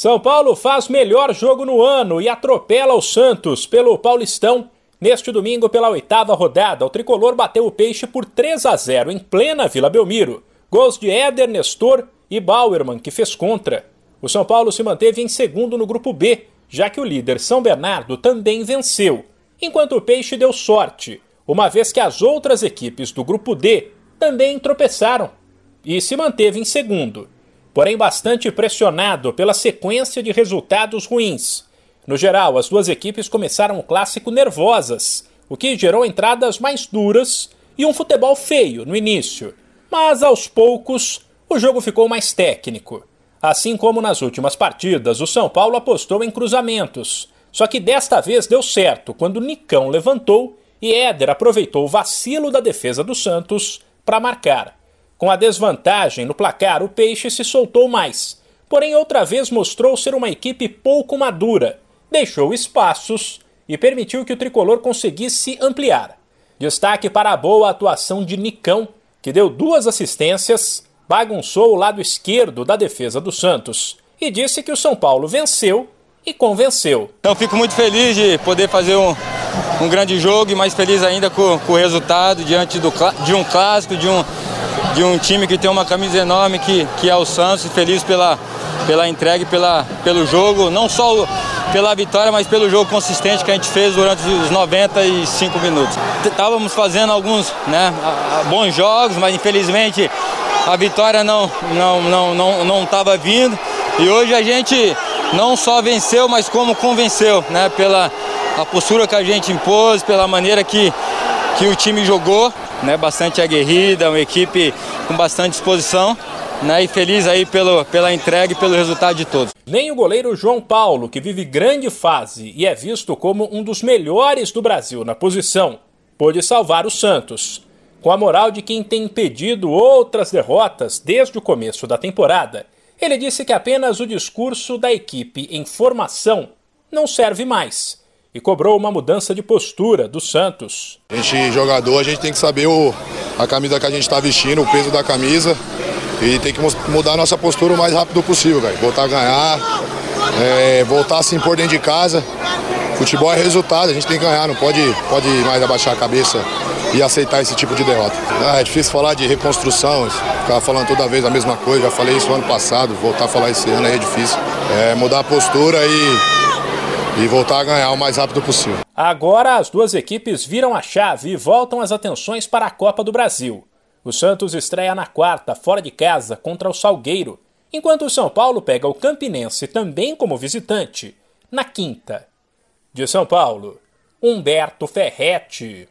São Paulo faz melhor jogo no ano e atropela o Santos pelo Paulistão. Neste domingo, pela oitava rodada, o tricolor bateu o peixe por 3 a 0 em plena Vila Belmiro. Gols de Éder, Nestor e Bauerman, que fez contra. O São Paulo se manteve em segundo no grupo B, já que o líder São Bernardo também venceu, enquanto o Peixe deu sorte, uma vez que as outras equipes do grupo D também tropeçaram e se manteve em segundo porém bastante pressionado pela sequência de resultados ruins. No geral, as duas equipes começaram o clássico nervosas, o que gerou entradas mais duras e um futebol feio no início. Mas aos poucos, o jogo ficou mais técnico. Assim como nas últimas partidas, o São Paulo apostou em cruzamentos. Só que desta vez deu certo quando Nicão levantou e Éder aproveitou o vacilo da defesa do Santos para marcar. Com a desvantagem no placar, o Peixe se soltou mais, porém outra vez mostrou ser uma equipe pouco madura, deixou espaços e permitiu que o tricolor conseguisse ampliar. Destaque para a boa atuação de Nicão, que deu duas assistências, bagunçou o lado esquerdo da defesa do Santos e disse que o São Paulo venceu e convenceu. Eu fico muito feliz de poder fazer um, um grande jogo e mais feliz ainda com, com o resultado diante do, de um clássico, de um, de um time que tem uma camisa enorme que, que é o Santos, feliz pela, pela entrega pela, pelo jogo, não só pela vitória, mas pelo jogo consistente que a gente fez durante os 95 minutos. Estávamos fazendo alguns né, bons jogos, mas infelizmente a vitória não não não não não estava vindo. E hoje a gente não só venceu, mas como convenceu, né, pela a postura que a gente impôs, pela maneira que que o time jogou né, bastante aguerrida, uma equipe com bastante disposição. Né, e feliz aí pelo, pela entrega e pelo resultado de todos. Nem o goleiro João Paulo, que vive grande fase e é visto como um dos melhores do Brasil na posição, pôde salvar o Santos. Com a moral de quem tem impedido outras derrotas desde o começo da temporada, ele disse que apenas o discurso da equipe em formação não serve mais e cobrou uma mudança de postura do Santos. A gente, jogador, a gente tem que saber o, a camisa que a gente está vestindo, o peso da camisa e tem que mudar a nossa postura o mais rápido possível, velho. Voltar a ganhar, é, voltar a se impor dentro de casa. Futebol é resultado, a gente tem que ganhar, não pode, pode mais abaixar a cabeça e aceitar esse tipo de derrota. Ah, é difícil falar de reconstrução, ficar falando toda vez a mesma coisa, já falei isso ano passado, voltar a falar esse ano é difícil. É, mudar a postura e e voltar a ganhar o mais rápido possível. Agora as duas equipes viram a chave e voltam as atenções para a Copa do Brasil. O Santos estreia na quarta, fora de casa, contra o Salgueiro, enquanto o São Paulo pega o Campinense também como visitante, na quinta. De São Paulo, Humberto Ferretti.